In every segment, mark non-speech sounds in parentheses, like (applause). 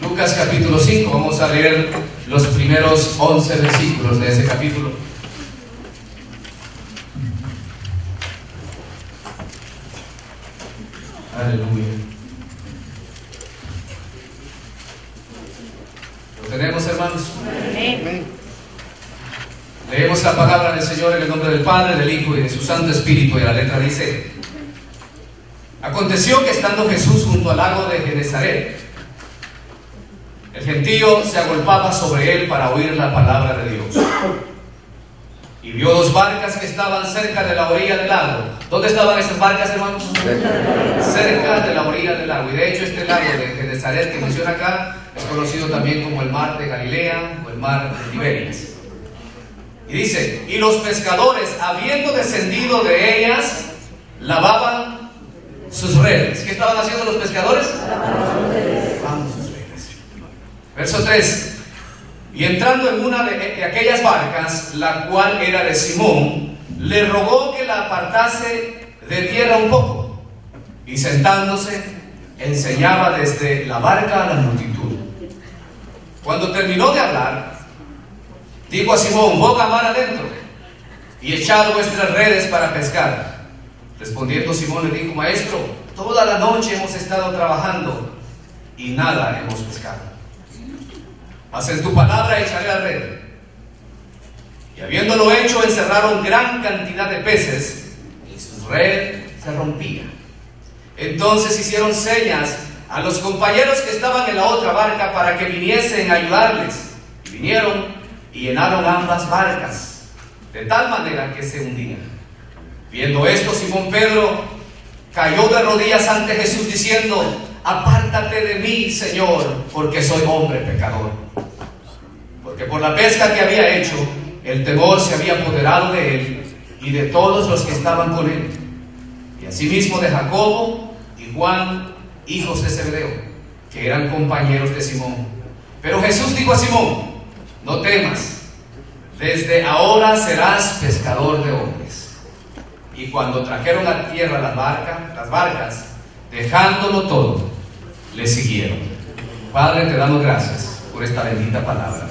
Lucas capítulo 5, vamos a leer los primeros 11 versículos de ese capítulo. Aleluya. ¿Lo tenemos, hermanos? Leemos la palabra del Señor en el nombre del Padre, del Hijo y de su Santo Espíritu. Y la letra dice: Aconteció que estando Jesús junto al lago de Genezaret, el gentío se agolpaba sobre él para oír la palabra de Dios. Y vio dos barcas que estaban cerca de la orilla del lago. ¿Dónde estaban esas barcas, hermanos? Cerca de la orilla del lago. Y de hecho este lago de Genezaret que menciona acá es conocido también como el mar de Galilea o el mar de Tiberias. Y dice, y los pescadores, habiendo descendido de ellas, lavaban sus redes. ¿Qué estaban haciendo los pescadores? Verso 3. Y entrando en una de aquellas barcas, la cual era de Simón, le rogó que la apartase de tierra un poco. Y sentándose, enseñaba desde la barca a la multitud. Cuando terminó de hablar, dijo a Simón, boga mar adentro y echad vuestras redes para pescar. Respondiendo Simón le dijo, maestro, toda la noche hemos estado trabajando y nada hemos pescado. En tu palabra echaré la red. Y habiéndolo hecho, encerraron gran cantidad de peces y su red se rompía. Entonces hicieron señas a los compañeros que estaban en la otra barca para que viniesen a ayudarles. Y vinieron y llenaron ambas barcas, de tal manera que se hundían. Viendo esto, Simón Pedro cayó de rodillas ante Jesús diciendo, apártate de mí, Señor, porque soy hombre pecador. Porque por la pesca que había hecho, el temor se había apoderado de él y de todos los que estaban con él. Y asimismo de Jacobo y Juan, hijos de Zebedeo, que eran compañeros de Simón. Pero Jesús dijo a Simón, no temas, desde ahora serás pescador de hombres. Y cuando trajeron a tierra las barcas, las barcas, dejándolo todo, le siguieron. Padre, te damos gracias por esta bendita palabra.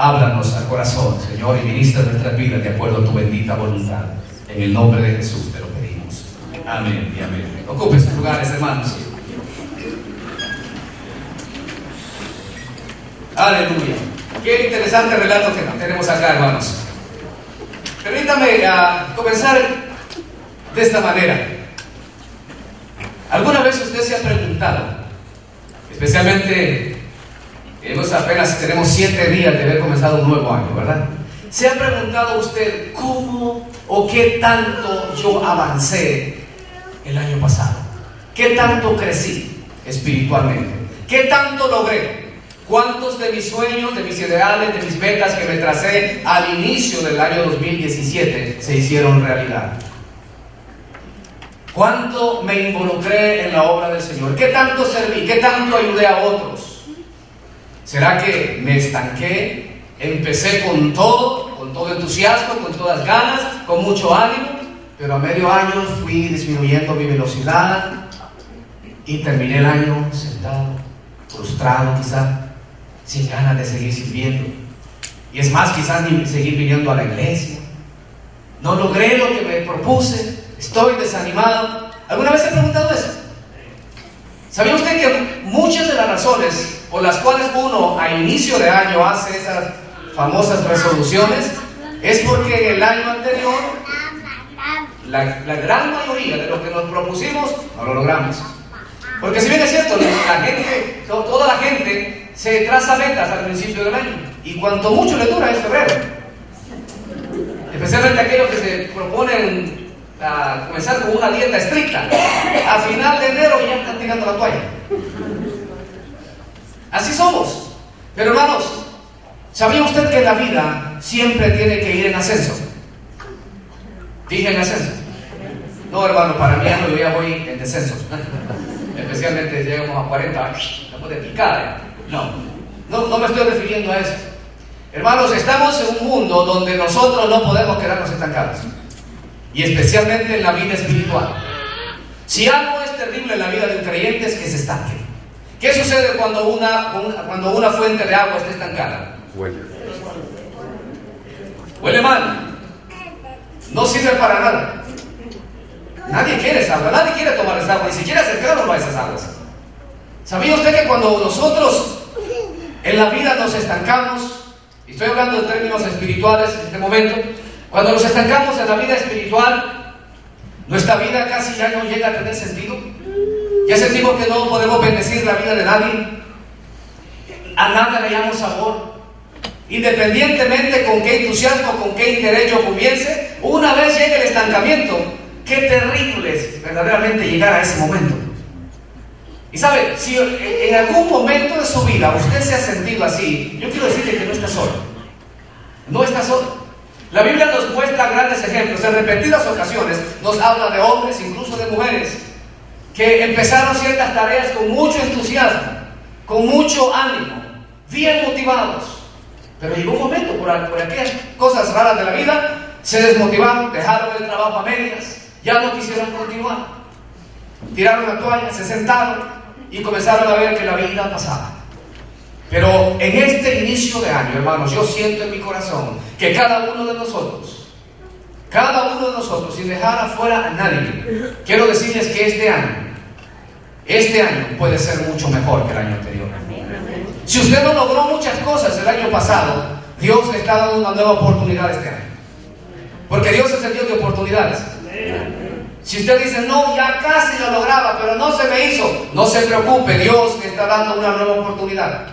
Háblanos al corazón, Señor, y ministra nuestra vida de acuerdo a tu bendita voluntad. En el nombre de Jesús te lo pedimos. Amén y amén. Ocupen sus lugares, hermanos. Aleluya. Qué interesante relato que tenemos acá, hermanos. Permítame uh, comenzar de esta manera. ¿Alguna vez usted se ha preguntado, especialmente hemos apenas tenemos siete días de haber comenzado un nuevo año, ¿verdad? ¿Se ha preguntado usted cómo o qué tanto yo avancé el año pasado? ¿Qué tanto crecí espiritualmente? ¿Qué tanto logré? ¿Cuántos de mis sueños, de mis ideales, de mis metas que me tracé al inicio del año 2017 se hicieron realidad? ¿Cuánto me involucré en la obra del Señor? ¿Qué tanto serví? ¿Qué tanto ayudé a otros? ¿Será que me estanqué? Empecé con todo, con todo entusiasmo, con todas ganas, con mucho ánimo, pero a medio año fui disminuyendo mi velocidad y terminé el año sentado, frustrado quizá, sin ganas de seguir sirviendo. Y es más, quizás ni seguir viniendo a la iglesia. No logré lo que me propuse, estoy desanimado. ¿Alguna vez he preguntado eso? ¿Sabía usted que muchas de las razones por las cuales uno a inicio de año hace esas famosas resoluciones es porque el año anterior la, la gran mayoría de lo que nos propusimos no lo logramos? Porque si bien es cierto, la gente, toda la gente se traza metas al principio del año y cuanto mucho le dura es febrero. Especialmente aquellos que se proponen a comenzar con una dieta estricta. A final de enero ya están tirando la toalla. Así somos. Pero hermanos, ¿sabía usted que la vida siempre tiene que ir en ascenso? Dije en ascenso. No, hermano, para mí yo ya voy en descenso. (laughs) Especialmente llegamos a 40 años. No puede picar. No, no, no me estoy refiriendo a eso. Hermanos, estamos en un mundo donde nosotros no podemos quedarnos estancados. Y especialmente en la vida espiritual. Si algo es terrible en la vida de un creyente es que se estanque. ¿Qué sucede cuando una, cuando una fuente de agua está estancada? Huele. Huele mal. No sirve para nada. Nadie quiere esa agua, nadie quiere tomar esa agua, ni siquiera acercarnos a esas aguas. ¿Sabía usted que cuando nosotros en la vida nos estancamos, y estoy hablando en términos espirituales en este momento, cuando nos estancamos en la vida espiritual, nuestra vida casi ya no llega a tener sentido. Ya sentimos que no podemos bendecir la vida de nadie. A nada le damos sabor. Independientemente con qué entusiasmo, con qué interés yo comience, una vez llegue el estancamiento, qué terrible es verdaderamente llegar a ese momento. Y sabe, si en algún momento de su vida usted se ha sentido así, yo quiero decirle que no está solo. No está solo. La Biblia nos muestra grandes ejemplos. En repetidas ocasiones nos habla de hombres, incluso de mujeres, que empezaron ciertas tareas con mucho entusiasmo, con mucho ánimo, bien motivados. Pero llegó un momento, por, por aquellas cosas raras de la vida, se desmotivaron, dejaron el trabajo a medias, ya no quisieron continuar. Tiraron la toalla, se sentaron y comenzaron a ver que la vida pasaba. Pero en este inicio de año, hermanos, yo siento en mi corazón que cada uno de nosotros, cada uno de nosotros, sin dejar afuera a nadie, quiero decirles que este año, este año puede ser mucho mejor que el año anterior. Si usted no logró muchas cosas el año pasado, Dios le está dando una nueva oportunidad este año. Porque Dios es el Dios de oportunidades. Si usted dice, no, ya casi lo lograba, pero no se me hizo, no se preocupe, Dios le está dando una nueva oportunidad.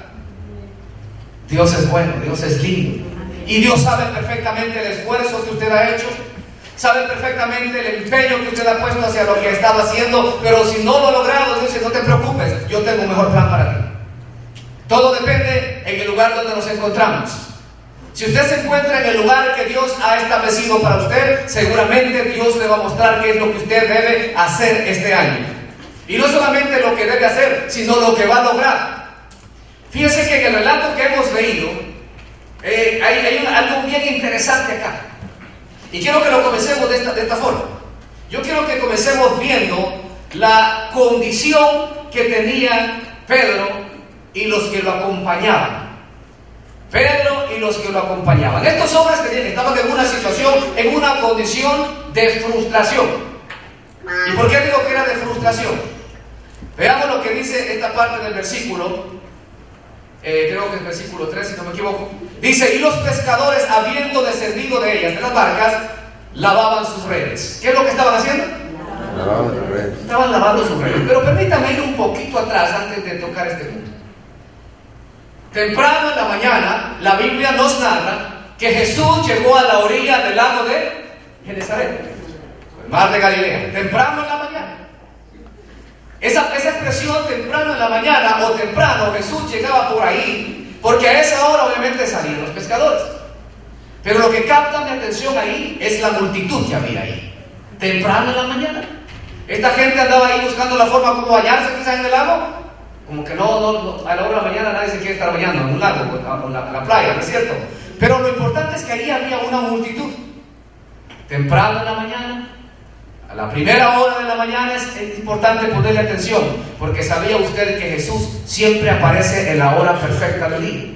Dios es bueno, Dios es lindo. Y Dios sabe perfectamente el esfuerzo que usted ha hecho, sabe perfectamente el empeño que usted ha puesto hacia lo que estaba haciendo, pero si no lo ha logrado, dice, no te preocupes, yo tengo un mejor plan para ti. Todo depende en el lugar donde nos encontramos. Si usted se encuentra en el lugar que Dios ha establecido para usted, seguramente Dios le va a mostrar qué es lo que usted debe hacer este año. Y no solamente lo que debe hacer, sino lo que va a lograr. Fíjense que en el relato que hemos leído eh, hay, algo bien interesante acá. Y quiero que lo comencemos de esta, forma. Yo quiero que comencemos viendo la condición que tenían Pedro y los que lo acompañaban. Pedro y los que lo acompañaban. Estos hombres estaban en una situación, en una condición de frustración. ¿Y por qué digo que era de frustración? Veamos lo que dice esta parte del versículo eh, creo que es versículo 3, si no me equivoco, dice, y los pescadores, habiendo descendido de ellas, de las barcas, lavaban sus redes. ¿Qué es lo que estaban haciendo? Lavaban sus redes. Estaban lavando sus redes. Pero permítame ir un poquito atrás antes de tocar este punto. Temprano en la mañana, la Biblia nos narra que Jesús llegó a la orilla del lago de Genezaret, el mar de Galilea, temprano en la mañana. Esa, expresión temprano en la mañana o temprano Jesús llegaba por ahí, porque a esa hora obviamente salían los pescadores. Pero lo que capta mi atención ahí es la multitud que había ahí. Temprano en la mañana. Esta gente andaba ahí buscando la forma como bañarse quizás en el lago. Como que no, no, a la hora de la mañana nadie se quiere estar bañando en un lago, en la, en la playa, ¿no es cierto? Pero lo importante es que ahí había una multitud. Temprano en la mañana, la primera hora de la mañana es importante ponerle atención, porque sabía usted que Jesús siempre aparece en la hora perfecta del día.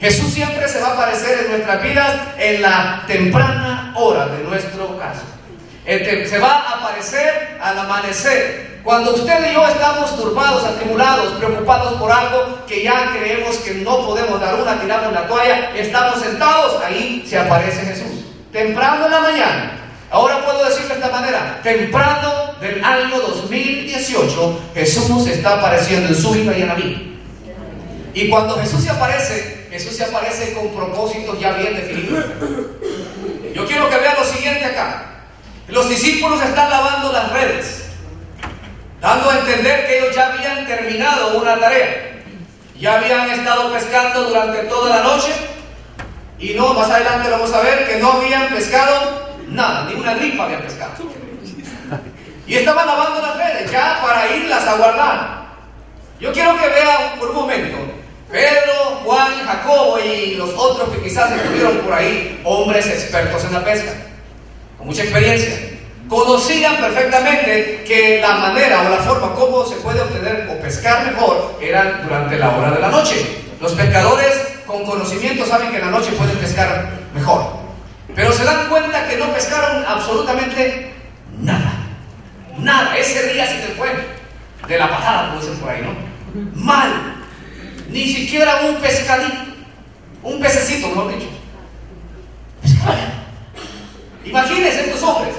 Jesús siempre se va a aparecer en nuestras vidas en la temprana hora de nuestro caso. Se va a aparecer al amanecer. Cuando usted y yo estamos turbados, atribulados, preocupados por algo que ya creemos que no podemos dar una, tiramos la toalla, estamos sentados, ahí se aparece Jesús. Temprano en la mañana, Ahora puedo decirlo de esta manera, temprano del año 2018, Jesús está apareciendo en su vida y en la mí. Y cuando Jesús se aparece, Jesús se aparece con propósitos ya bien definidos. Yo quiero que vean lo siguiente acá. Los discípulos están lavando las redes, dando a entender que ellos ya habían terminado una tarea. Ya habían estado pescando durante toda la noche y no, más adelante vamos a ver que no habían pescado Nada, ni una gripa había pescado. Y estaban lavando las redes ya para irlas a guardar. Yo quiero que vean por un momento, Pedro, Juan, Jacobo y los otros que quizás estuvieron por ahí, hombres expertos en la pesca, con mucha experiencia. conocían perfectamente que la manera o la forma como se puede obtener o pescar mejor era durante la hora de la noche. Los pescadores con conocimiento saben que en la noche pueden pescar mejor. Se dan cuenta que no pescaron absolutamente nada. Nada. Ese día se fue de la patada, como dicen por ahí, ¿no? Mal. Ni siquiera un pescadito. Un pececito, mejor dicho. Imagínense estos hombres.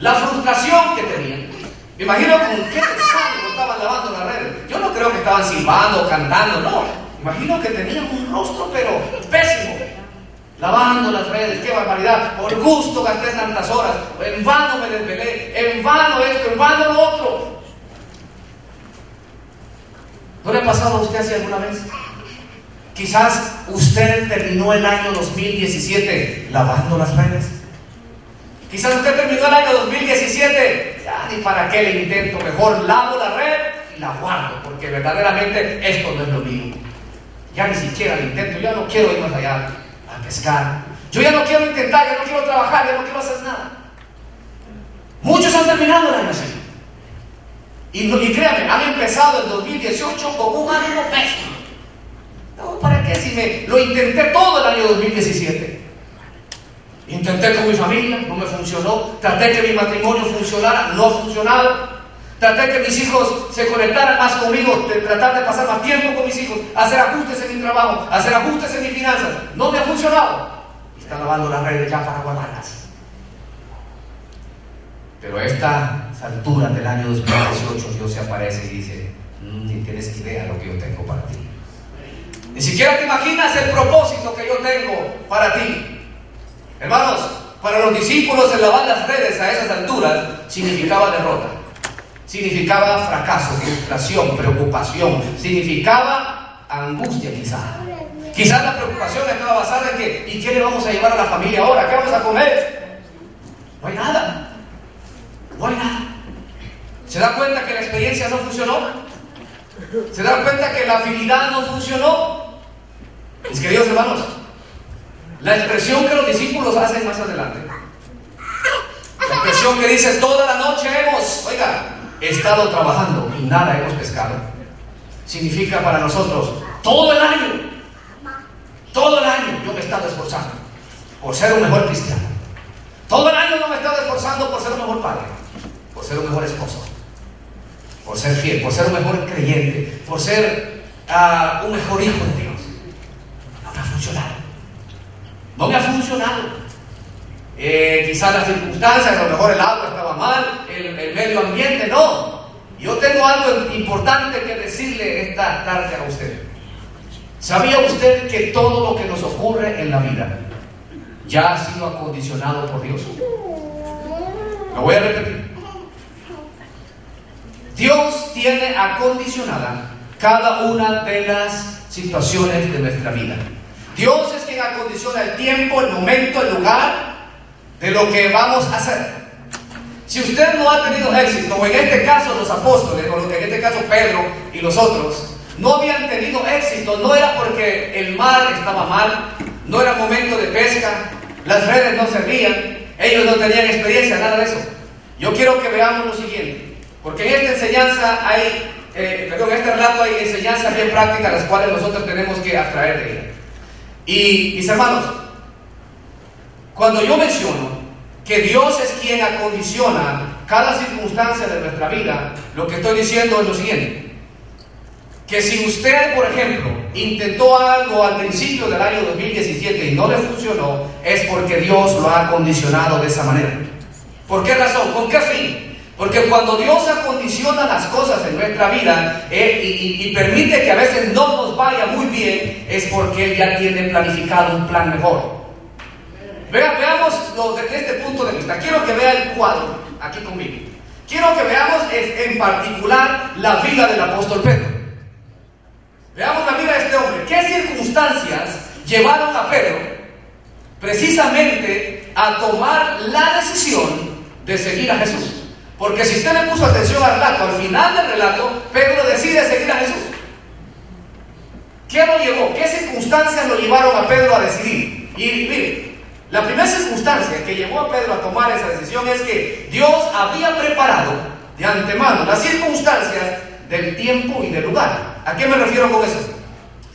La frustración que tenían. Me imagino con qué desánimo estaban lavando las redes. Yo no creo que estaban silbando, cantando, no. Imagino que tenían un rostro, pero pésimo. Lavando las redes, qué barbaridad. Por gusto gasté tantas horas. En vano me desvelé. En vano esto, en vano lo otro. ¿No le ha pasado a usted así alguna vez? Quizás usted terminó el año 2017 lavando las redes. Quizás usted terminó el año 2017, ya ni para qué le intento, mejor lavo la red y la guardo, porque verdaderamente esto no es lo mío. Ya ni siquiera lo intento, ya no quiero ir más allá Yo ya no quiero intentar, ya no quiero trabajar, ya no quiero hacer nada. Muchos han terminado el año así. Y, y créanme, han empezado el 2018 con un ánimo pésimo. ¿para qué si me lo intenté todo el año 2017? Intenté con mi familia, no me funcionó. Traté que mi matrimonio funcionara, no ha funcionado. Traté que mis hijos se conectaran más conmigo, de tratar de pasar más tiempo con mis hijos, hacer ajustes en mi trabajo, hacer ajustes en mis finanzas. No me ha funcionado. Y está lavando las redes ya para guardarlas. Pero a estas alturas del año 2018 Dios se aparece y dice, mm, ni tienes idea de lo que yo tengo para ti. Ni siquiera te imaginas el propósito que yo tengo para ti. Hermanos, para los discípulos el lavar las redes a esas alturas significaba derrota significaba fracaso, frustración, preocupación, significaba angustia quizás. Quizás la preocupación estaba basada en que, ¿y qué le vamos a llevar a la familia ahora? ¿Qué vamos a comer? No hay nada. No hay nada. ¿Se da cuenta que la experiencia no funcionó? ¿Se da cuenta que la afinidad no funcionó? Mis queridos hermanos, la expresión que los discípulos hacen más adelante, la expresión que dice, toda la noche hemos, oiga, he estado trabajando y nada hemos pescado, significa para nosotros todo el año, todo el año yo me he estado esforzando por ser un mejor cristiano. Todo el año yo me he estado esforzando por ser un mejor padre, por ser un mejor esposo, por ser fiel, por ser un mejor creyente, por ser uh, un mejor hijo de Dios. No me ha funcionado. No me ha funcionado. Eh, quizás las circunstancias, a lo mejor el agua estaba mal, el, el medio ambiente, no. Yo tengo algo importante que decirle esta tarde a usted. ¿Sabía usted que todo lo que nos ocurre en la vida ya ha sido acondicionado por Dios? Lo voy a repetir. Dios tiene acondicionada cada una de las situaciones de nuestra vida. Dios es quien acondiciona el tiempo, el momento, el lugar de lo que vamos a hacer. Si usted no ha tenido éxito, o en este caso los apóstoles, o en este caso Pedro y los otros, no habían tenido éxito, no era porque el mar estaba mal, no era momento de pesca, las redes no servían, ellos no tenían experiencia, nada de eso. Yo quiero que veamos lo siguiente, porque en esta enseñanza hay, eh, perdón, en este relato hay enseñanzas bien prácticas las cuales nosotros tenemos que abstraer de ella. Y mis hermanos, cuando yo menciono que Dios es quien acondiciona cada circunstancia de nuestra vida, lo que estoy diciendo es lo siguiente. Que si usted, por ejemplo, intentó algo al principio del año 2017 y no le funcionó, es porque Dios lo ha acondicionado de esa manera. ¿Por qué razón? ¿Con qué fin? Porque cuando Dios acondiciona las cosas en nuestra vida eh, y, y permite que a veces no nos vaya muy bien, es porque Él ya tiene planificado un plan mejor veamos desde este punto de vista. Quiero que vea el cuadro aquí conmigo. Quiero que veamos en particular la vida del apóstol Pedro. Veamos la vida de este hombre. ¿Qué circunstancias llevaron a Pedro precisamente a tomar la decisión de seguir a Jesús? Porque si usted le puso atención al relato, al final del relato, Pedro decide seguir a Jesús. ¿Qué lo llevó? ¿Qué circunstancias lo llevaron a Pedro a decidir? Y mire, La primera circunstancia que llevó a Pedro a tomar esa decisión es que Dios había preparado de antemano las circunstancias del tiempo y del lugar. ¿A qué me refiero con eso?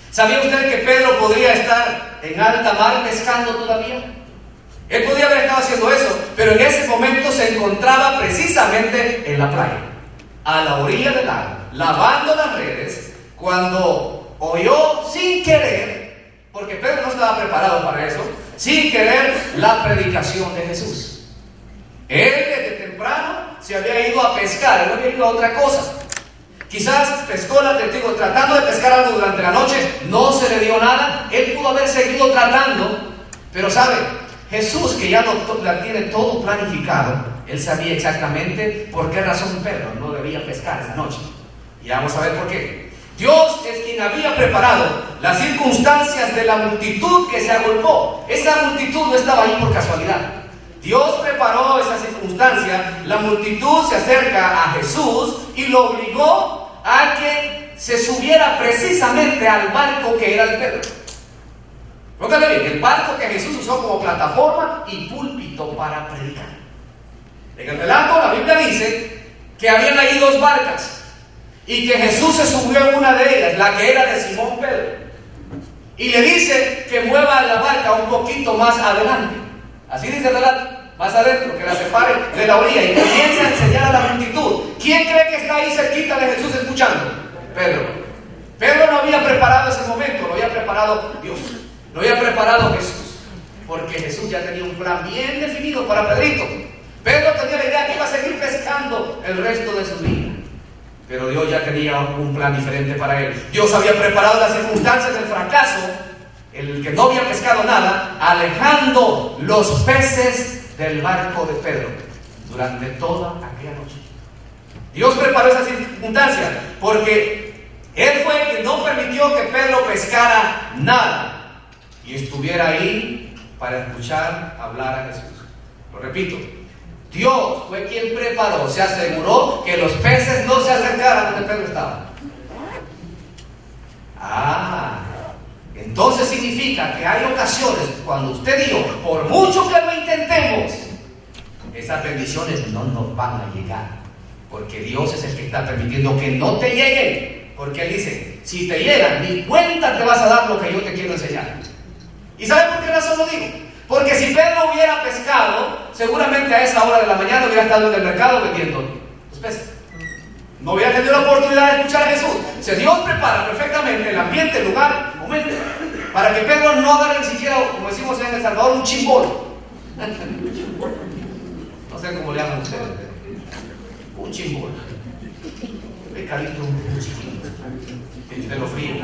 ¿Sabía usted que Pedro podría estar en alta mar pescando todavía? Él podía haber estado haciendo eso, pero en ese momento se encontraba precisamente en la playa, a la orilla del lago, lavando las redes, cuando oyó sin querer, porque Pedro no estaba preparado para eso, sin querer la predicación de Jesús. Él desde temprano se había ido a pescar, él había ido a otra cosa. Quizás pescó la testigo tratando de pescar algo durante la noche, no se le dio nada, él pudo haber seguido tratando, pero sabe, Jesús, que ya lo, tiene todo planificado, él sabía exactamente por qué razón Pedro no debía pescar esa noche. Y vamos a ver por qué. Dios es quien había preparado las circunstancias de la multitud que se agolpó. Esa multitud no estaba ahí por casualidad. Dios preparó esa circunstancia, la multitud se acerca a Jesús y lo obligó a que se subiera precisamente al barco que era el Pedro. Nótale bien, el barco que Jesús usó como plataforma y púlpito para predicar. En el relato la Biblia dice que habían ahí dos barcas y que Jesús se subió en una de ellas, la que era de Simón Pedro. Y le dice que mueva la barca un poquito más adelante. Así dice el relato, más adentro, que la separe de la orilla y comienza a enseñar a la multitud. ¿Quién cree que está ahí cerquita de Jesús escuchando? Pedro. Pedro no había preparado ese momento, lo había preparado Dios. Lo había preparado Jesús, porque Jesús ya tenía un plan bien definido para Pedrito. Pedro tenía la idea que iba a seguir pescando el resto de su vida. Pero Dios ya tenía un plan diferente para él. Dios había preparado las circunstancias del fracaso, el que no había pescado nada, alejando los peces del barco de Pedro durante toda aquella noche. Dios preparó esa circunstancia porque Él fue el que no permitió que Pedro pescara nada y estuviera ahí para escuchar hablar a Jesús. Lo repito, Dios fue quien preparó, se aseguró que los peces no se acercaran donde Pedro estaba. Ah, entonces significa que hay ocasiones cuando usted dijo, por mucho que lo intentemos, esas bendiciones no nos van a llegar. Porque Dios es el que está permitiendo que no te lleguen. Porque Él dice, si te llegan, ni cuenta te vas a dar lo que yo te quiero enseñar. ¿Y sabe por qué razón lo digo? Porque si Pedro hubiera pescado, seguramente a esa hora de la mañana hubiera estado en el mercado vendiendo los peces. No hubiera tenido la oportunidad de escuchar a Jesús. Si Dios prepara perfectamente el ambiente, el lugar, el momento, para que Pedro no agarre ni siquiera, como decimos en El Salvador, un chimbol. No sé cómo le llaman ustedes. Un chimbol. Pescadito un chiquito. Que usted lo frío.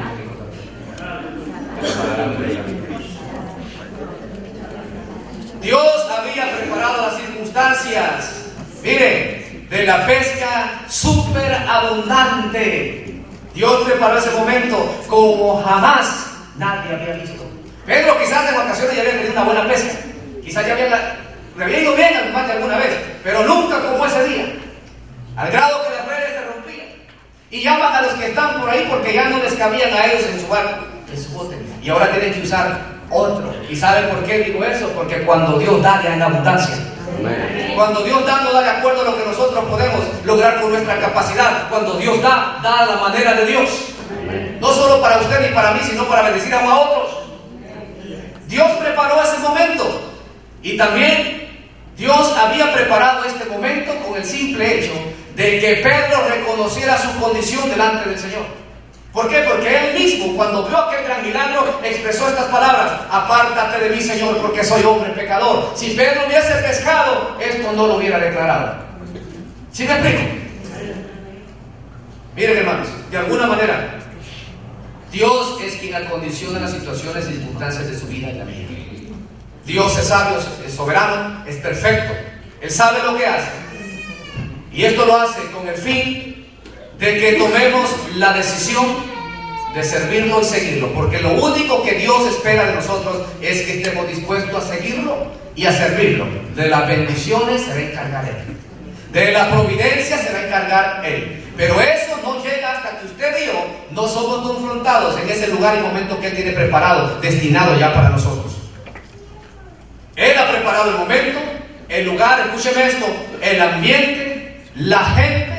Dios había preparado las circunstancias, miren, de la pesca súper abundante. Dios preparó ese momento como jamás nadie había visto. Pedro quizás en ocasiones ya había tenido una buena pesca, quizás ya había, ido bien al mar alguna vez, pero nunca como ese día, al grado que las redes se rompían. Y llaman a los que están por ahí porque ya no les cabían a ellos en su barco, en su bote, y ahora tienen que usar otro. ¿Y sabe por qué digo eso? Porque cuando Dios da, da en abundancia. Cuando Dios da, no da de acuerdo a lo que nosotros podemos lograr con nuestra capacidad. Cuando Dios da, da a la manera de Dios. No solo para usted ni para mí, sino para bendecir a otros. Dios preparó ese momento. Y también Dios había preparado este momento con el simple hecho de que Pedro reconociera su condición delante del Señor. ¿Por qué? Porque él mismo, cuando vio aquel gran milagro, expresó estas palabras: Apártate de mí, Señor, porque soy hombre pecador. Si Pedro hubiese pescado, esto no lo hubiera declarado. ¿Sí me explico? Miren, hermanos, de alguna manera, Dios es quien acondiciona las situaciones y circunstancias de su vida y la mía. Dios es sabio, es soberano, es perfecto. Él sabe lo que hace. Y esto lo hace con el fin de que tomemos la decisión de servirlo y seguirlo, porque lo único que Dios espera de nosotros es que estemos dispuestos a seguirlo y a servirlo. De las bendiciones se va a encargar Él, de la providencia se va a encargar Él. Pero eso no llega hasta que usted y yo no somos confrontados en ese lugar y momento que Él tiene preparado, destinado ya para nosotros. Él preparado el momento, el lugar, escúcheme esto, el ambiente, la gente,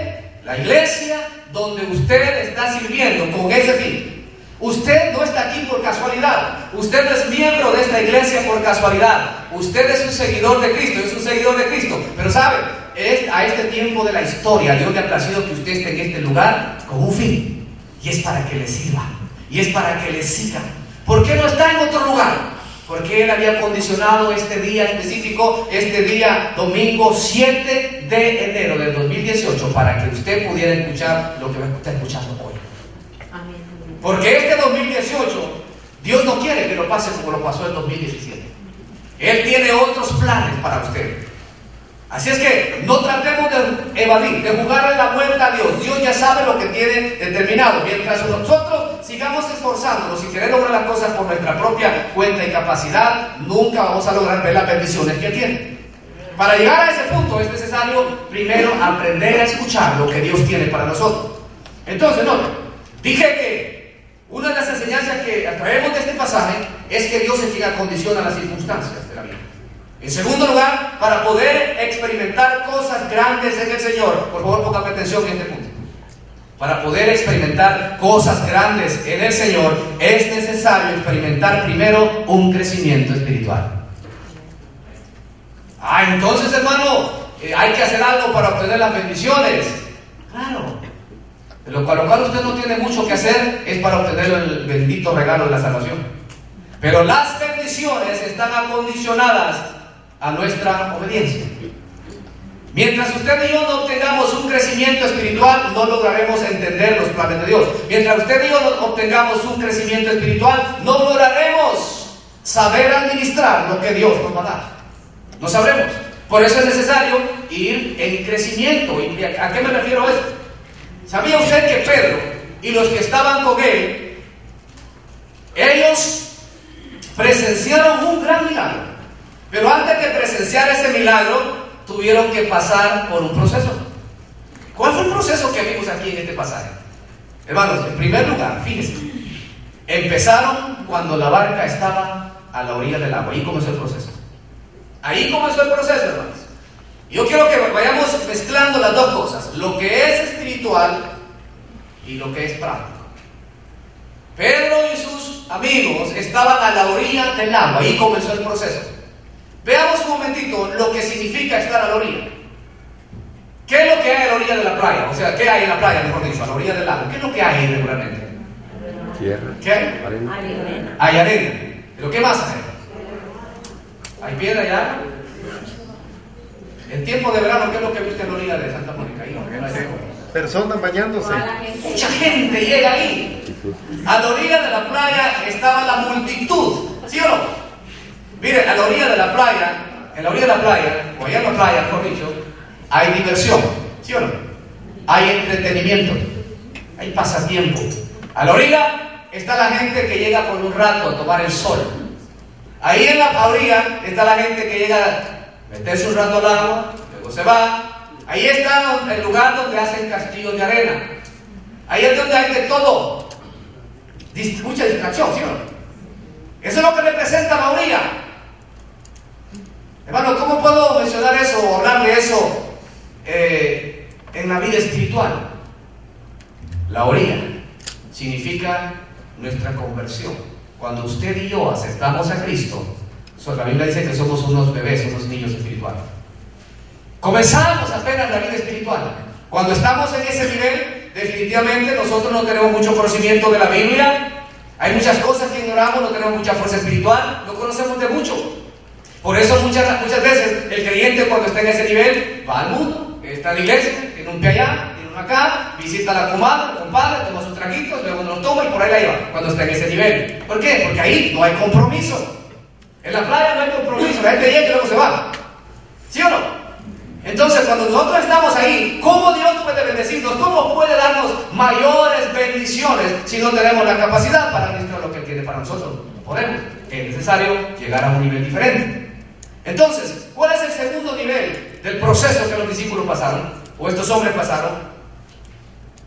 la iglesia donde usted está sirviendo con ese fin. Usted no está aquí por casualidad. Usted no es miembro de esta iglesia por casualidad. Usted es un seguidor de Cristo, es un seguidor de Cristo. Pero sabe, es a este tiempo de la historia, Dios le ha placido que usted esté en este lugar con un fin. Y es para que le sirva. Y es para que le siga. ¿Por qué no está en otro lugar? Porque Él había condicionado este día específico, este día domingo 7 de enero del 2018, para que usted pudiera escuchar lo que va a estar escuchando hoy. Porque este 2018, Dios no quiere que lo pase como lo pasó el 2017. Él tiene otros planes para usted. Así es que no tratemos de evadir, de jugarle la vuelta a Dios. Dios ya sabe lo que tiene determinado. Mientras nosotros sigamos esforzándonos y querer lograr las cosas por nuestra propia cuenta y capacidad, nunca vamos a lograr ver las bendiciones que tiene. Para llegar a ese punto es necesario primero aprender a escuchar lo que Dios tiene para nosotros. Entonces, no, dije que una de las enseñanzas que traemos de este pasaje es que Dios se fija condición a las circunstancias de la vida. En segundo lugar, para poder experimentar cosas grandes en el Señor, por favor pongan atención en este punto. Para poder experimentar cosas grandes en el Señor, es necesario experimentar primero un crecimiento espiritual. Ah, entonces hermano, eh, hay que hacer algo para obtener las bendiciones. Claro. Lo lo cual usted no tiene mucho que hacer es para obtener el bendito regalo de la salvación. Pero las bendiciones están acondicionadas a nuestra obediencia. Mientras usted y yo no crecimiento espiritual, no lograremos entender los planes de Dios. Mientras usted y yo obtengamos un crecimiento espiritual, no lograremos saber administrar lo que Dios nos va a dar. No sabremos. Por eso es necesario ir en crecimiento. ¿Y a qué me refiero a esto? ¿Sabía usted que Pedro y los que estaban con él, ellos presenciaron un gran milagro? Pero antes de presenciar ese milagro, tuvieron que pasar por un proceso. ¿Cuál fue el proceso que vimos aquí en este pasaje? Hermanos, en primer lugar, fíjense, empezaron cuando la barca estaba a la orilla del agua. Ahí comenzó el proceso. Ahí comenzó el proceso, hermanos. Yo quiero que vayamos mezclando las dos cosas, lo que es espiritual y lo que es práctico. Pedro y sus amigos estaban a la orilla del agua, ahí comenzó el proceso. Veamos un momentito lo que significa estar a la orilla. ¿Qué es lo que hay a la orilla de la playa? O sea, ¿qué hay en la playa, mejor dicho, a la orilla del lago? ¿Qué es lo que hay regularmente? Tierra. ¿Qué hay? Arena. Hay arena. ¿Pero qué más hay? ¿Hay piedra y agua? En tiempo de verano, ¿qué es lo que viste en la orilla de Santa Mónica? Ahí, ¿no? ¿Qué no hay? Personas bañándose. Mucha gente llega ahí. A la orilla de la playa estaba la multitud, ¿sí o no? Mire, a la orilla de la playa, en la orilla de la playa, o allá en la playa, mejor dicho, hay diversión, ¿sí o no? Hay entretenimiento, hay pasatiempo. A la orilla está la gente que llega por un rato a tomar el sol. Ahí en la orilla está la gente que llega a meterse un rato al agua, luego se va. Ahí está el lugar donde hacen castillos de arena. Ahí es donde hay de todo. Mucha distracción, ¿sí o no? Eso es lo que representa la orilla. Hermano, ¿cómo puedo mencionar eso o hablar de eso eh, en la vida espiritual? La orilla significa nuestra conversión. Cuando usted y yo aceptamos a Cristo, la Biblia dice que somos unos bebés, unos niños espirituales. Comenzamos apenas la vida espiritual. Cuando estamos en ese nivel, definitivamente nosotros no tenemos mucho conocimiento de la Biblia. Hay muchas cosas que ignoramos, no tenemos mucha fuerza espiritual, no conocemos de mucho. Por eso muchas, muchas veces el creyente cuando está en ese nivel va al mundo, está en la iglesia, tiene un pie allá, tiene uno acá, visita a la comadre, compadre, toma sus traguitos, luego los toma y por ahí la lleva, cuando está en ese nivel. ¿Por qué? Porque ahí no hay compromiso. En la playa no hay compromiso, la gente llega y luego se va. ¿Sí o no? Entonces, cuando nosotros estamos ahí, ¿cómo Dios puede bendecirnos? ¿Cómo puede darnos mayores bendiciones si no tenemos la capacidad para administrar lo que Él tiene para nosotros? No podemos. Es necesario llegar a un nivel diferente. Entonces, ¿cuál es el segundo nivel del proceso que los discípulos pasaron? O estos hombres pasaron.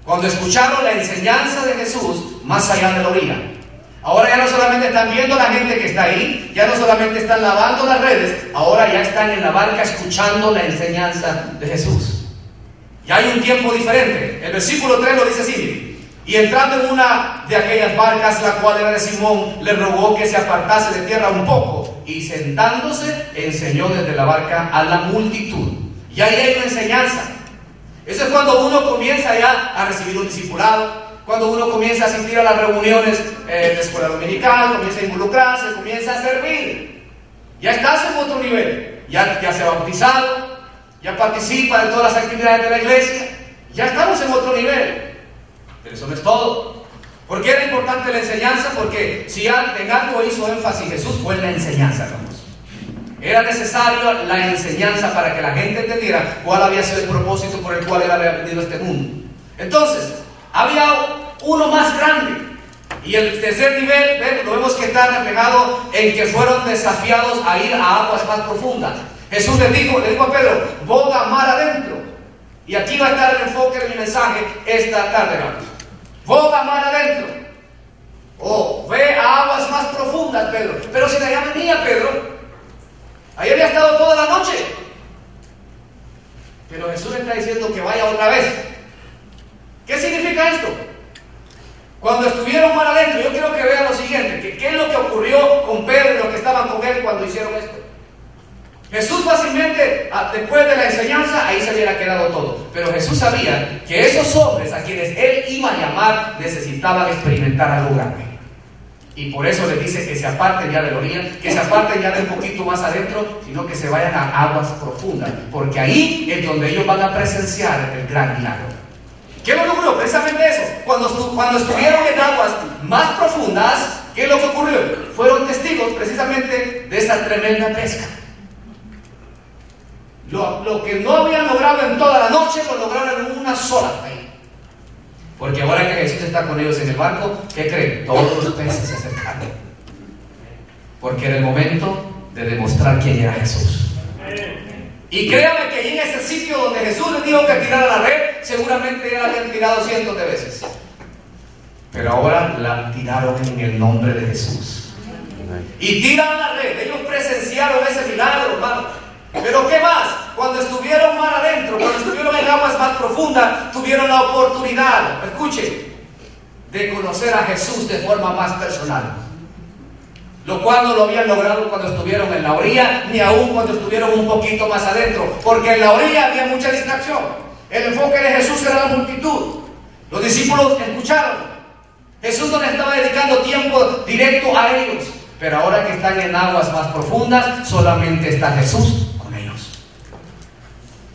Cuando escucharon la enseñanza de Jesús más allá de la orilla. Ahora ya no solamente están viendo la gente que está ahí, ya no solamente están lavando las redes, ahora ya están en la barca escuchando la enseñanza de Jesús. Ya hay un tiempo diferente. El versículo 3 lo dice así. Y entrando en una de aquellas barcas, la cual era de Simón, le rogó que se apartase de tierra un poco. Y sentándose, enseñó desde la barca a la multitud. Y ahí hay una enseñanza. Eso es cuando uno comienza ya a recibir un discipulado, cuando uno comienza a asistir a las reuniones eh, de escuela dominical, comienza a involucrarse, comienza a servir. Ya estás en otro nivel. Ya, ya se ha bautizado, ya participa en todas las actividades de la iglesia. Ya estamos en otro nivel. Pero eso no es todo. ¿Por qué era importante la enseñanza? Porque si en algo hizo énfasis Jesús fue en la enseñanza, hermanos. Era necesario la enseñanza para que la gente entendiera cuál había sido el propósito por el cual él había venido a este mundo. Entonces, había uno más grande. Y el tercer nivel, lo vemos que está reflejado en que fueron desafiados a ir a aguas más profundas. Jesús le dijo, le dijo a Pedro, boga mar adentro. Y aquí va a estar el enfoque de mi mensaje esta tarde, hermanos. Boga mar adentro. O oh, ve a aguas más profundas, Pedro. Pero si allá venía Pedro, ahí había estado toda la noche. Pero Jesús está diciendo que vaya otra vez. ¿Qué significa esto? Cuando estuvieron mal adentro, yo quiero que vean lo siguiente, que qué es lo que ocurrió con Pedro y los que estaban con él cuando hicieron esto. Jesús fácilmente, ah, después de la enseñanza, ahí se hubiera quedado todo. Pero Jesús sabía que esos hombres a quienes él a llamar necesitaban experimentar algo grande. Y por eso le dice que se aparten ya de la orilla, que se aparten ya de un poquito más adentro, sino que se vayan a aguas profundas. Porque ahí es donde ellos van a presenciar el gran milagro. ¿Qué lo logró? Precisamente eso. Cuando, cuando estuvieron en aguas más profundas, ¿qué es lo que ocurrió? Fueron testigos precisamente de esa tremenda pesca. Lo, lo, que no habían logrado en toda la noche, lo lograron en una sola. Porque ahora que Jesús está con ellos en el barco, ¿qué creen? Todos los peces se acercaron. Porque era el momento de demostrar quién era Jesús. Y créame que en ese sitio donde Jesús les dijo que tirara la red, seguramente ya la habían tirado cientos de veces. Pero ahora la tiraron en el nombre de Jesús. Y tiran la red. Ellos presenciaron ese milagro, hermano. Pero ¿qué más? Cuando estuvieron más adentro, cuando estuvieron en aguas más profundas, tuvieron la oportunidad, escuche, de conocer a Jesús de forma más personal lo cual no lo habían logrado cuando estuvieron en la orilla, ni aún cuando estuvieron un poquito más adentro, porque en la orilla había mucha distracción. El enfoque de Jesús era la multitud. Los discípulos escucharon. Jesús no le estaba dedicando tiempo directo a ellos, pero ahora que están en aguas más profundas, solamente está Jesús.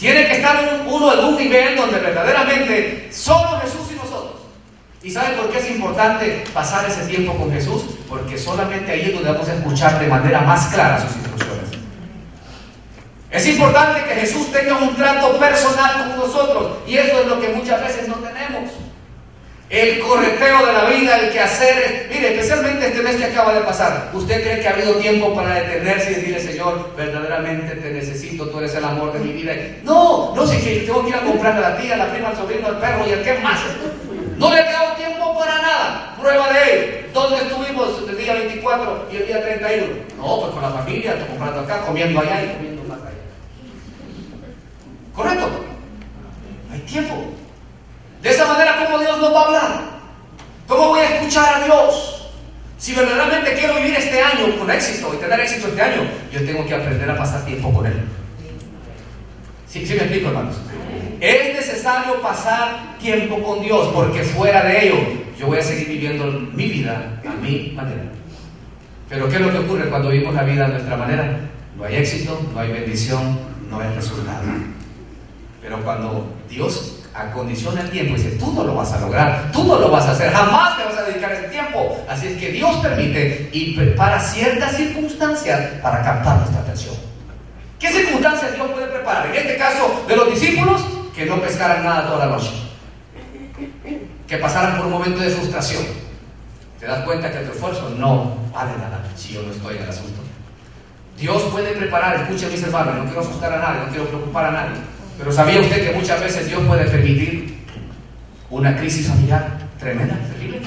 Tiene que estar uno en un nivel donde verdaderamente solo Jesús ¿Y saben por qué es importante pasar ese tiempo con Jesús? Porque solamente ahí es donde vamos a escuchar de manera más clara sus instrucciones. Es importante que Jesús tenga un trato personal con nosotros y eso es lo que muchas veces no tenemos. El correteo de la vida, el que hacer, mire, especialmente este mes que acaba de pasar, ¿usted cree que ha habido tiempo para detenerse y decirle, Señor, verdaderamente te necesito, tú eres el amor de mi vida? No, no sé que tengo que ir a comprar a la tía, a la prima, al sobrino, al perro y al que más. No le ha quedado tiempo para nada. Prueba de ello. ¿Dónde estuvimos el día 24 y el día 31? No, pues con la familia, comprando acá, comiendo allá y comiendo más allá. ¿Correcto? Hay tiempo. De esa manera, ¿cómo Dios nos va a hablar? ¿Cómo voy a escuchar a Dios? Si verdaderamente quiero vivir este año con éxito y tener éxito este año, yo tengo que aprender a pasar tiempo con Él. ¿Sí, sí me explico, hermanos? Es necesario pasar tiempo con Dios porque fuera de ello yo voy a seguir viviendo mi vida a mi manera. Pero ¿qué es lo que ocurre cuando vivimos la vida a nuestra manera? No hay éxito, no hay bendición, no hay resultado. Pero cuando Dios acondiciona el tiempo y dice, tú no lo vas a lograr, tú no lo vas a hacer, jamás te vas a dedicar ese tiempo. Así es que Dios permite y prepara ciertas circunstancias para captar nuestra atención. ¿Qué circunstancias Dios puede preparar? En este caso de los discípulos, que no pescaran nada toda la noche. Que pasaran por un momento de frustración. ¿Te das cuenta que tu esfuerzo no vale nada si yo no estoy en el asunto? Dios puede preparar, escuche mis hermanos, no quiero asustar a nadie, no quiero preocupar a nadie. Pero ¿sabía usted que muchas veces Dios puede permitir una crisis familiar tremenda, terrible?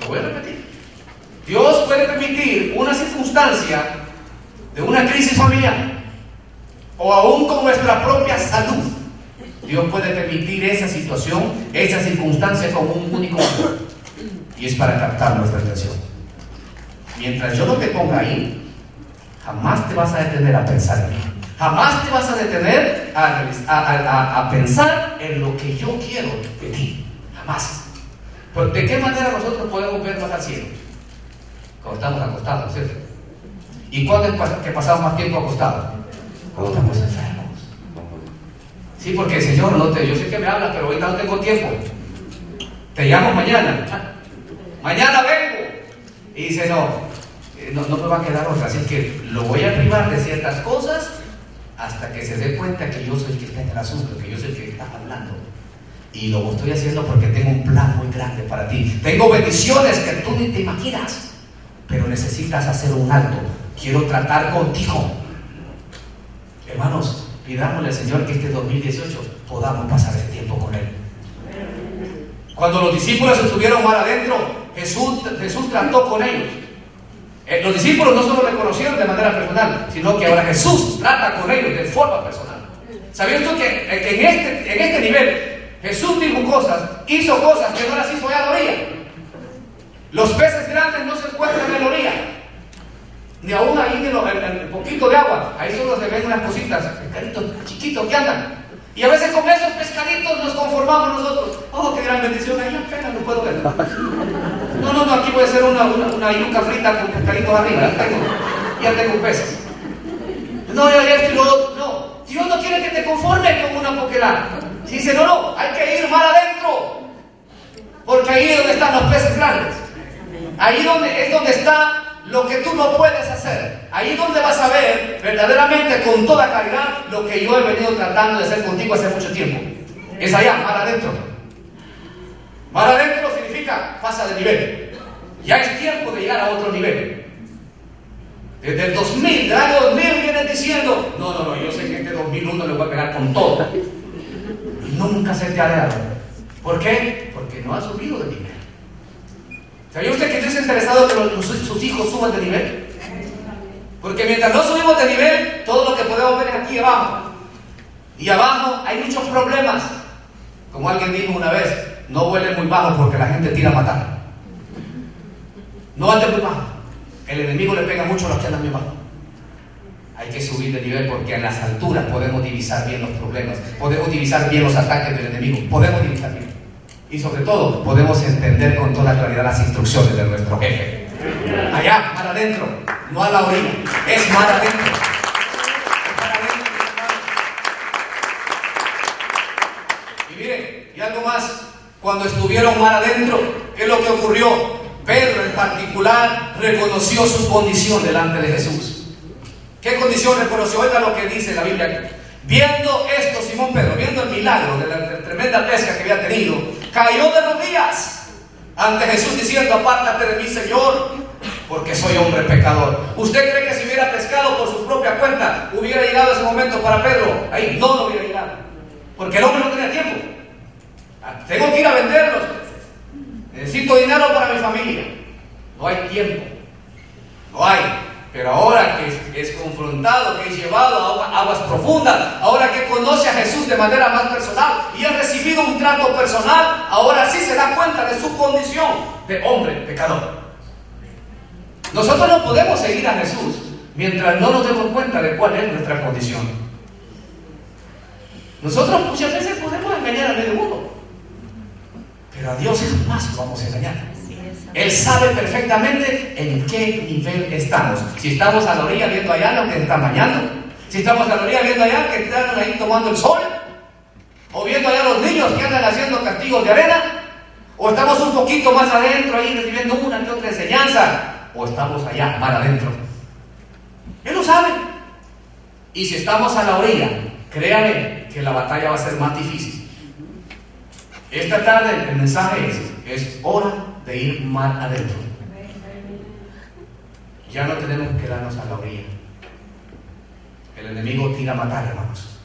Lo voy a repetir. Dios puede permitir una circunstancia de una crisis familiar o aún con nuestra propia salud. Dios puede permitir esa situación, esa circunstancia como un único y es para captar nuestra atención. Mientras yo no te ponga ahí, jamás te vas a detener a pensar en mí. Jamás te vas a detener a, pensar en lo que yo quiero de ti. Jamás. ¿De qué manera nosotros podemos vernos al cielo? Cuando estamos acostados, ¿cierto? ¿Y cuándo es que pasamos más tiempo acostados? Cuando estamos enfermos. Sí, porque Señor, no te, yo sé que me hablas, pero ahorita no tengo tiempo. Te llamo mañana. Mañana vengo. Y dice, no, eh, no, no me va a quedar otra. Así que lo voy a privar de ciertas cosas hasta que se dé cuenta que yo soy el que está en el asunto, que yo soy el que está hablando. Y lo estoy haciendo porque tengo un plan muy grande para ti. Tengo bendiciones que tú ni te imaginas, pero necesitas hacer un alto. Quiero tratar contigo. Hermanos, pidámosle al Señor que este 2018 podamos pasar ese tiempo con Él. Cuando los discípulos estuvieron mal adentro, Jesús, Jesús trató con ellos. Eh, los discípulos no solo le conocieron de manera personal, sino que ahora Jesús trata con ellos de forma personal. ¿Sabías tú que, eh, en, este, en este nivel Jesús dijo cosas, hizo cosas que no las hizo allá a la orilla? Los peces grandes no se encuentran en la orilla, ni aún ahí en, el poquito de agua. Ahí solo se ven unas cositas, pescaditos chiquitos que andan. Y a veces con esos pescaditos nos conformamos nosotros. Oh, qué gran bendición, ahí apenas lo puedo ver. No, no, no, aquí puede ser una, una, yuca frita con pescaditos arriba. Ya tengo, ya tengo peces. No, ya, esto y lo otro. No, Dios no quiere que te conformes con una poquera. Si dice, no, no, hay que ir más adentro. Porque ahí es donde están los peces grandes. Ahí es donde está lo que tú no puedes hacer. Ahí es donde vas a ver verdaderamente con toda claridad lo que yo he venido tratando de hacer contigo hace mucho tiempo. Es allá, más adentro. Más adentro pasa de nivel. Ya es tiempo de llegar a otro nivel. Desde el 2000, del año 2000 vienen diciendo, no, no, no, yo sé que este 2001 le voy a pegar con todo. Y nunca se te ha dado. ¿Por qué? Porque no ha subido de nivel. ¿Sabía usted que Dios está interesado que sus hijos suban de nivel? Porque mientras no subimos de nivel, todo lo que podemos ver es aquí abajo. Y abajo hay muchos problemas. Como alguien dijo una vez, no vuele muy bajo porque la gente tira a matar. No ande muy bajo. El enemigo le pega mucho a los que andan muy bajo. Hay que subir de nivel porque en las alturas podemos divisar bien los problemas, podemos divisar bien los ataques del enemigo, podemos divisar bien. Y sobre todo, podemos entender con toda claridad las instrucciones de nuestro jefe. Allá, para adentro, no a la orilla, es más adentro. Y miren, y algo más, cuando estuvieron mal adentro, ¿qué es lo que ocurrió? Pedro en particular reconoció su condición delante de Jesús. ¿Qué condición reconoció? Oiga lo que dice la Biblia Viendo esto, Simón Pedro, viendo el milagro de la tremenda pesca que había tenido, cayó de rodillas ante Jesús diciendo, apártate de mí, Señor, porque soy hombre pecador. ¿Usted cree que si hubiera pescado por su propia cuenta, hubiera llegado ese momento para Pedro? Ahí no lo hubiera llegado, porque el hombre no tenía tiempo. Tengo que ir a venderlos. Necesito dinero para mi familia. No hay tiempo. No hay. Pero ahora que es, confrontado, que es llevado a aguas profundas, ahora que conoce a Jesús de manera más personal y ha recibido un trato personal, ahora sí se da cuenta de su condición de hombre pecador. Nosotros no podemos seguir a Jesús mientras no nos demos cuenta de cuál es nuestra condición. Nosotros muchas veces podemos engañar a medio mundo. Pero a Dios jamás lo vamos a engañar. Él sabe perfectamente en qué nivel estamos. Si estamos a la orilla viendo allá lo que están bañando. Si estamos a la orilla viendo allá que están ahí tomando el sol. O viendo allá los niños que andan haciendo castigos de arena. O estamos un poquito más adentro ahí recibiendo una que otra enseñanza. O estamos allá, más adentro. Él lo sabe. Y si estamos a la orilla, créame que la batalla va a ser más difícil. Esta tarde el mensaje es, es hora de ir más adentro. Ya no tenemos que quedarnos a la orilla. El enemigo tira a matar, hermanos.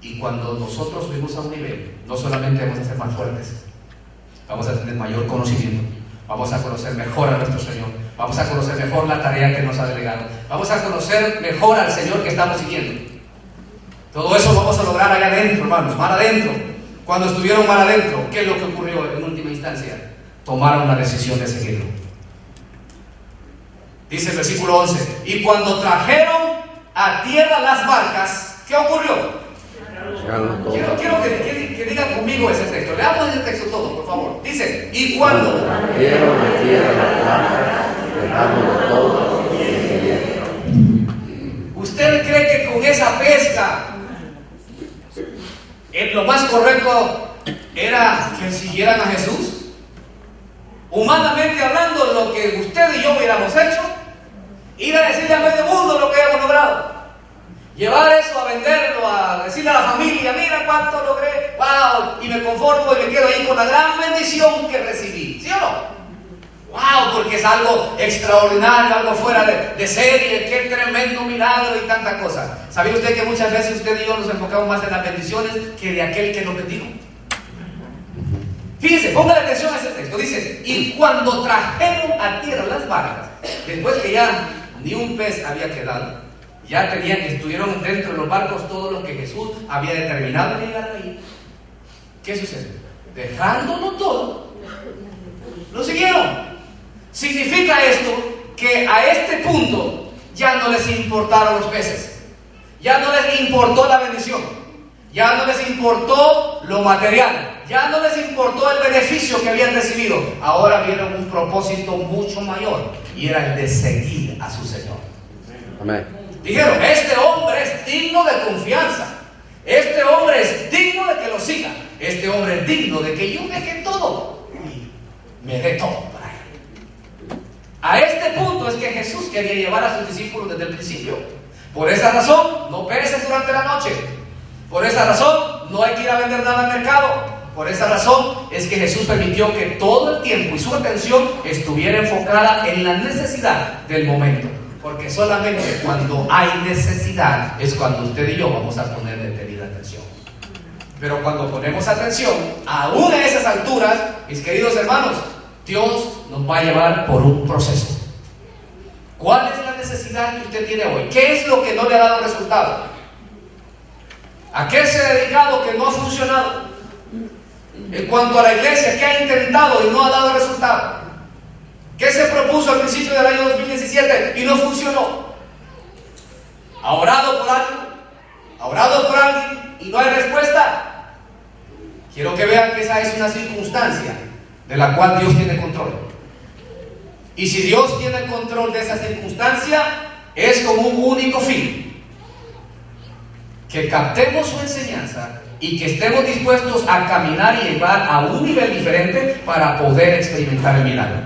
Y cuando nosotros subimos a un nivel, no solamente vamos a ser más fuertes, vamos a tener mayor conocimiento, vamos a conocer mejor a nuestro Señor, vamos a conocer mejor la tarea que nos ha delegado, vamos a conocer mejor al Señor que estamos siguiendo. Todo eso vamos a lograr allá adentro, hermanos, mal adentro. Cuando estuvieron mal adentro, ¿qué es lo que ocurrió en última instancia? Tomaron la decisión de seguirlo. Dice el versículo 11, y cuando trajeron a tierra las barcas, ¿qué ocurrió? Quiero, quiero que, que, digan conmigo ese texto. Leamos ese texto todo, por favor. Dice, ¿y cuando? Trajeron a tierra las barcas, dejándolo todo ¿Usted cree que con esa pesca lo más correcto era que siguieran a Jesús? Humanamente hablando, lo que usted y yo hubiéramos hecho, ir a decirle a medio mundo lo que hemos logrado. Llevar eso a venderlo, a decirle a la familia, mira cuánto logré, wow, y me conformo y me quedo ahí con la gran bendición que recibí. ¿Sí o no? Wow, porque es algo extraordinario, algo fuera de, serie, qué tremendo milagro y tanta cosa. ¿Sabía usted que muchas veces usted y yo nos enfocamos más en las bendiciones que de aquel que nos bendijo? Fíjense, póngale atención a ese texto. Dice, y cuando trajeron a tierra las barcas, después que ya ni un pez había quedado, ya tenían, estuvieron dentro de los barcos todos los que Jesús había determinado llegar ahí. ¿Qué sucede? Dejándolo todo, lo siguieron. Significa esto que a este punto ya no les importaron los peces, ya no les importó la bendición, ya no les importó lo material, ya no les importó el beneficio que habían recibido. Ahora vieron un propósito mucho mayor y era el de seguir a su Señor. Amén. Dijeron, este hombre es digno de confianza. Este hombre es digno de que lo siga. Este hombre es digno de que yo deje todo y me dé todo. A este punto es que Jesús quería llevar a sus discípulos desde el principio. Por esa razón, no pereces durante la noche. Por esa razón, no hay que ir a vender nada al mercado. Por esa razón es que Jesús permitió que todo el tiempo y su atención estuviera enfocada en la necesidad del momento. Porque solamente cuando hay necesidad es cuando usted y yo vamos a poner detenida atención. Pero cuando ponemos atención, aún a esas alturas, mis queridos hermanos, Dios nos va a llevar por un proceso. ¿Cuál es la necesidad que usted tiene hoy? ¿Qué es lo que no le ha dado resultado? ¿A qué se ha dedicado que no ha funcionado? En cuanto a la iglesia, ¿qué ha intentado y no ha dado resultado? ¿Qué se propuso al principio del año 2017 y no funcionó? ¿Ha orado por algo? ¿Ha orado por alguien y no hay respuesta? Quiero que vean que esa es una circunstancia de la cual Dios tiene control. Y si Dios tiene el control de esa circunstancia, es con un único fin. Que captemos su enseñanza y que estemos dispuestos a caminar y llevar a un nivel diferente para poder experimentar el milagro.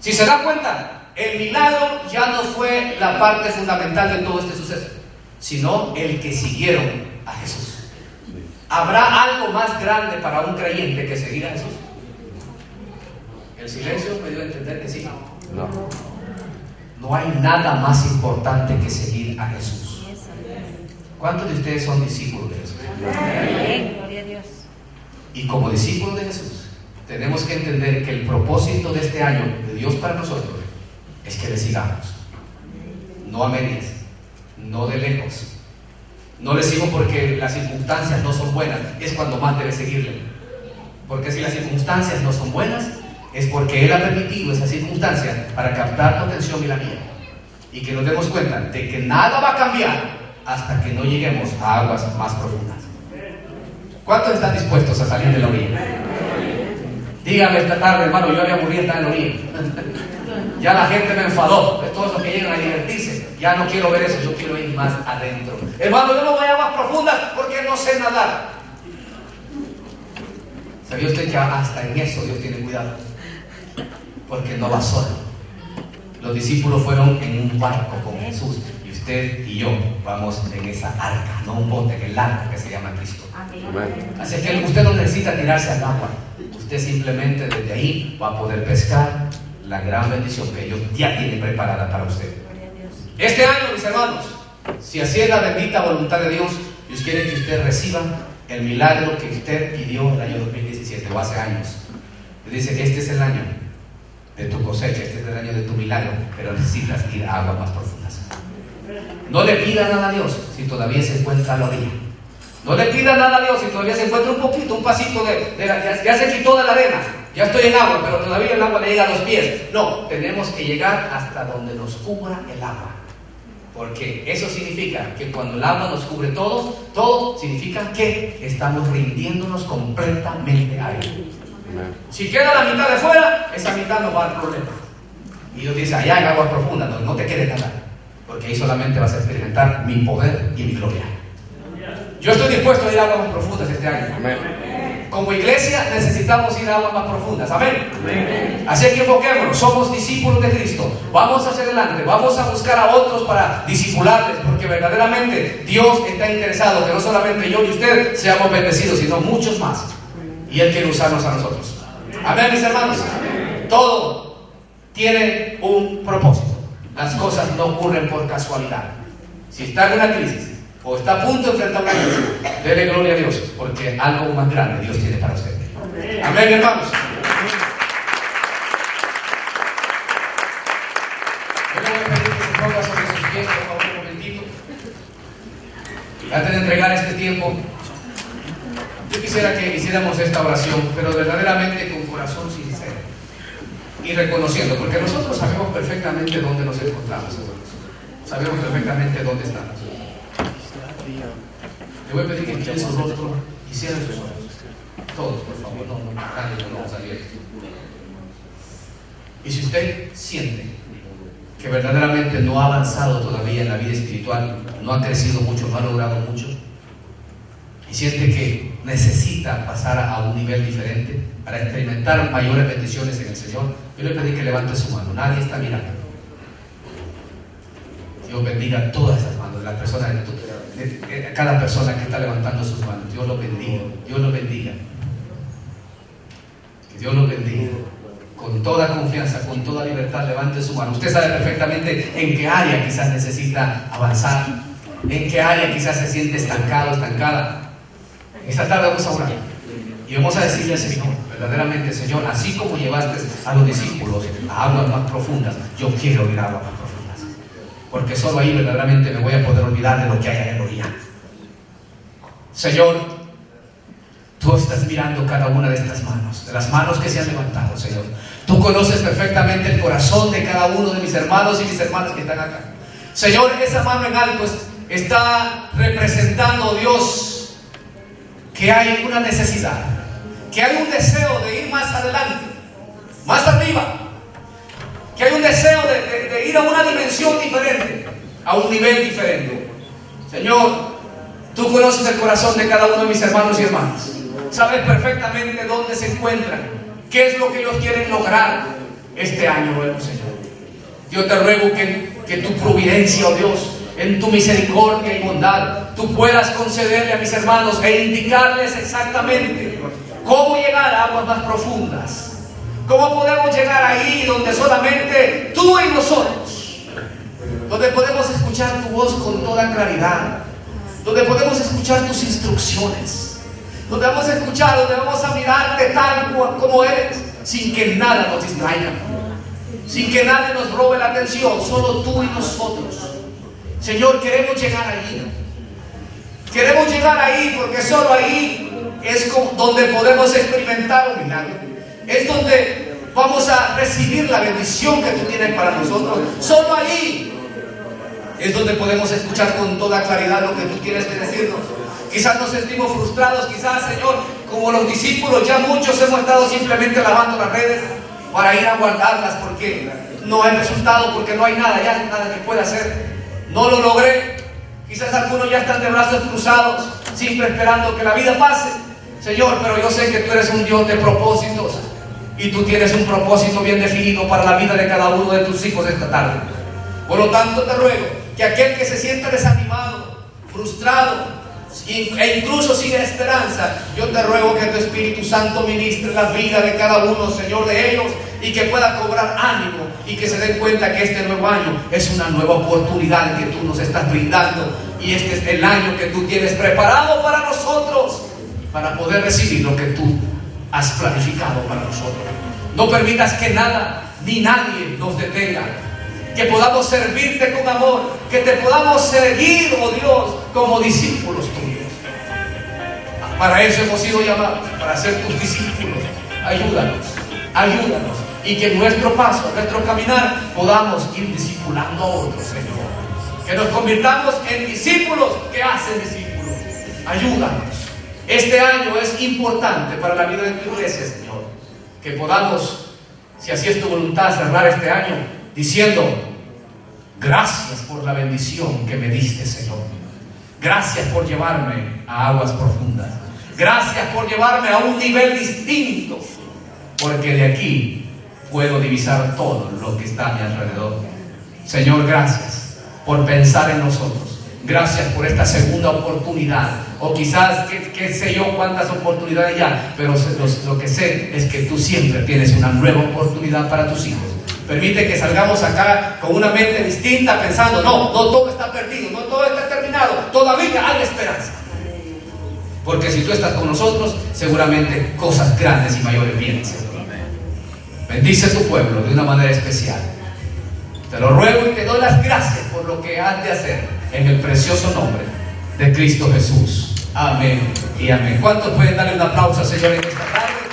Si se da cuenta, el milagro ya no fue la parte fundamental de todo este suceso, sino el que siguieron a Jesús. ¿Habrá algo más grande para un creyente que seguir a Jesús? El silencio me dio a entender que sí. No. No hay nada más importante que seguir a Jesús. ¿Cuántos de ustedes son discípulos de Jesús? Gloria a Dios. Y como discípulos de Jesús, tenemos que entender que el propósito de este año de Dios para nosotros es que le sigamos. No a medias, no de lejos. No le sigo porque las circunstancias no son buenas, es cuando más debe seguirle. Porque si las circunstancias no son buenas, es porque Él ha permitido esa circunstancia para captar tu atención y la mía. Y que nos demos cuenta de que nada va a cambiar hasta que no lleguemos a aguas más profundas. ¿Cuántos están dispuestos a salir de la orilla? Dígame esta tarde, hermano, yo me aburrí estar en la orilla. (laughs) ya la gente me enfadó de todos los que llegan a divertirse. Ya no quiero ver eso, yo quiero ir más adentro. Hermano, yo no voy a aguas profundas porque no sé nadar. ¿Sabía usted que hasta en eso Dios tiene cuidado? Porque no va solo. Los discípulos fueron en un barco con Jesús y usted y yo vamos en esa arca, no un bote, en el arca que se llama Cristo. Así que usted no necesita tirarse al agua usted simplemente desde ahí va a poder pescar la gran bendición que ellos ya tienen preparada para usted. Este año, mis hermanos, si así es la bendita voluntad de Dios, Dios quiere que usted reciba el milagro que usted pidió el año 2017 o hace años. dice, este es el año de tu cosecha, este es el año de tu milagro, pero necesitas ir a aguas más profundas. No le pida nada a Dios si todavía se encuentra la orilla. No le pida nada a Dios si todavía se encuentra un poquito, un pasito de, la, ya, se quitó la arena. Ya estoy en agua, pero todavía el agua le llega a los pies. No, tenemos que llegar hasta donde nos cubra el agua. Porque eso significa que cuando el agua nos cubre todo, todo significa que estamos rindiéndonos completamente a Él. Si queda la mitad de fuera, esa mitad no va a dar problema. Y Dios dice, allá en aguas profundas, no, no te quedes nada. Porque ahí solamente vas a experimentar mi poder y mi gloria. Yo estoy dispuesto a ir a aguas más profundas este año. Como iglesia necesitamos ir a aguas más profundas. Amén. Así que enfoquémonos. Somos discípulos de Cristo. Vamos hacia adelante. Vamos a buscar a otros para discipularles. Porque verdaderamente Dios está interesado que no solamente yo y usted seamos bendecidos, sino muchos más. Y Él quiere usarnos a nosotros. Amén, mis hermanos. Todo tiene un propósito. Las cosas no ocurren por casualidad. Si está en una crisis o está a punto de enfrentar una crisis, dele gloria a Dios, porque algo más grande Dios tiene para usted. Amén, hermanos. Yo de entregar este tiempo, quisiera que hiciéramos esta oración, pero verdaderamente con corazón sincero y reconociendo, porque nosotros sabemos perfectamente dónde nos encontramos. Sabemos perfectamente dónde estamos. Le voy a pedir que incline su rostro y cierren sus ojos. Todos, por favor, no, no, nadie con ojos abiertos. Y si usted siente que verdaderamente no ha avanzado todavía en la vida espiritual, no ha crecido mucho, no ha logrado mucho, siente que necesita pasar a un nivel diferente para experimentar mayores bendiciones en el Señor, yo le pedí que levante su mano. Nadie está mirando. Dios bendiga todas esas manos las personas, de cada persona que está levantando sus manos. Dios lo bendiga. Dios lo bendiga. Que Dios lo bendiga. Con toda confianza, con toda libertad, levante su mano. Usted sabe perfectamente en qué área quizás necesita avanzar, en qué área quizás se siente estancado, estancada. Esta tarde vamos a orar y vamos a decirle al Señor, verdaderamente, Señor, así como llevaste a los discípulos a aguas más profundas, yo quiero ir a aguas más profundas. Porque solo ahí verdaderamente me voy a poder olvidar de lo que hay allá en orilla. Señor, tú estás mirando cada una de estas manos, de las manos que se han levantado, Señor. Tú conoces perfectamente el corazón de cada uno de mis hermanos y mis hermanas que están acá. Señor, esa mano en alto es- está representando, Dios, que hay una necesidad, que hay un deseo de ir más adelante, más arriba, que hay un deseo de, ir a una dimensión diferente, a un nivel diferente. Señor, tú conoces el corazón de cada uno de mis hermanos y hermanas. Sabes perfectamente dónde se encuentran, qué es lo que ellos quieren lograr este año nuevo, Señor. Yo te ruego que, que tu providencia, oh Dios, en tu misericordia y bondad, tú puedas concederle a mis hermanos e indicarles exactamente cómo llegar a aguas más profundas. ¿Cómo podemos llegar ahí donde solamente tú y nosotros, donde podemos escuchar tu voz con toda claridad, donde podemos escuchar tus instrucciones, donde vamos a escuchar, donde vamos a mirarte tal como eres, sin que nada nos distraiga, sin que nadie nos robe la atención, solo tú y nosotros. Señor, queremos llegar allí. Queremos llegar ahí porque solo ahí es donde podemos experimentar un milagro. Es donde vamos a recibir la bendición que tú tienes para nosotros. Solo allí es donde podemos escuchar con toda claridad lo que tú tienes que decirnos. Quizás nos sentimos frustrados, quizás, Señor, como los discípulos, ya muchos hemos estado simplemente lavando las redes para ir a guardarlas porque no hay resultado, porque no hay nada, ya nada que pueda hacer. No lo logré. Quizás algunos ya están de brazos cruzados, siempre esperando que la vida pase. Señor, pero yo sé que tú eres un Dios de propósitos y tú tienes un propósito bien definido para la vida de cada uno de tus hijos esta tarde. Por lo tanto, te ruego que aquel que se sienta desanimado, frustrado e incluso sin esperanza, yo te ruego que tu Espíritu Santo ministre la vida de cada uno, Señor, de ellos y que pueda cobrar ánimo y que se den cuenta que este nuevo año es una nueva oportunidad que tú nos estás brindando y este es el año que tú tienes preparado para nosotros para poder recibir lo que tú has planificado para nosotros. No permitas que nada ni nadie nos detenga. Que podamos servirte con amor. Que te podamos seguir, oh Dios, como discípulos tuyos. Para eso hemos sido llamados, para ser tus discípulos. Ayúdanos, ayúdanos. Y que nuestro paso, nuestro caminar, podamos ir discipulando a otros, Señor. Que nos convirtamos en discípulos que hacen discípulos. Ayúdanos. Este año es importante para la vida de tu iglesia, Señor. Que podamos, si así es tu voluntad, cerrar este año diciendo, gracias por la bendición que me diste, Señor. Gracias por llevarme a aguas profundas. Gracias por llevarme a un nivel distinto, porque de aquí puedo divisar todo lo que está a mi alrededor. Señor, gracias por pensar en nosotros. Gracias por esta segunda oportunidad. O quizás, qué, sé yo, cuántas oportunidades ya, pero lo que sé es que tú siempre tienes una nueva oportunidad para tus hijos. Permite que salgamos acá con una mente distinta pensando, no, no todo está perdido, no todo está terminado, todavía hay esperanza. Porque si tú estás con nosotros, seguramente cosas grandes y mayores vienen. Bendice a tu pueblo de una manera especial. Te lo ruego y te doy las gracias por lo que has de hacer en el precioso nombre de Cristo Jesús. Amén y amén. ¿Cuántos pueden darle un aplauso al Señor en esta tarde?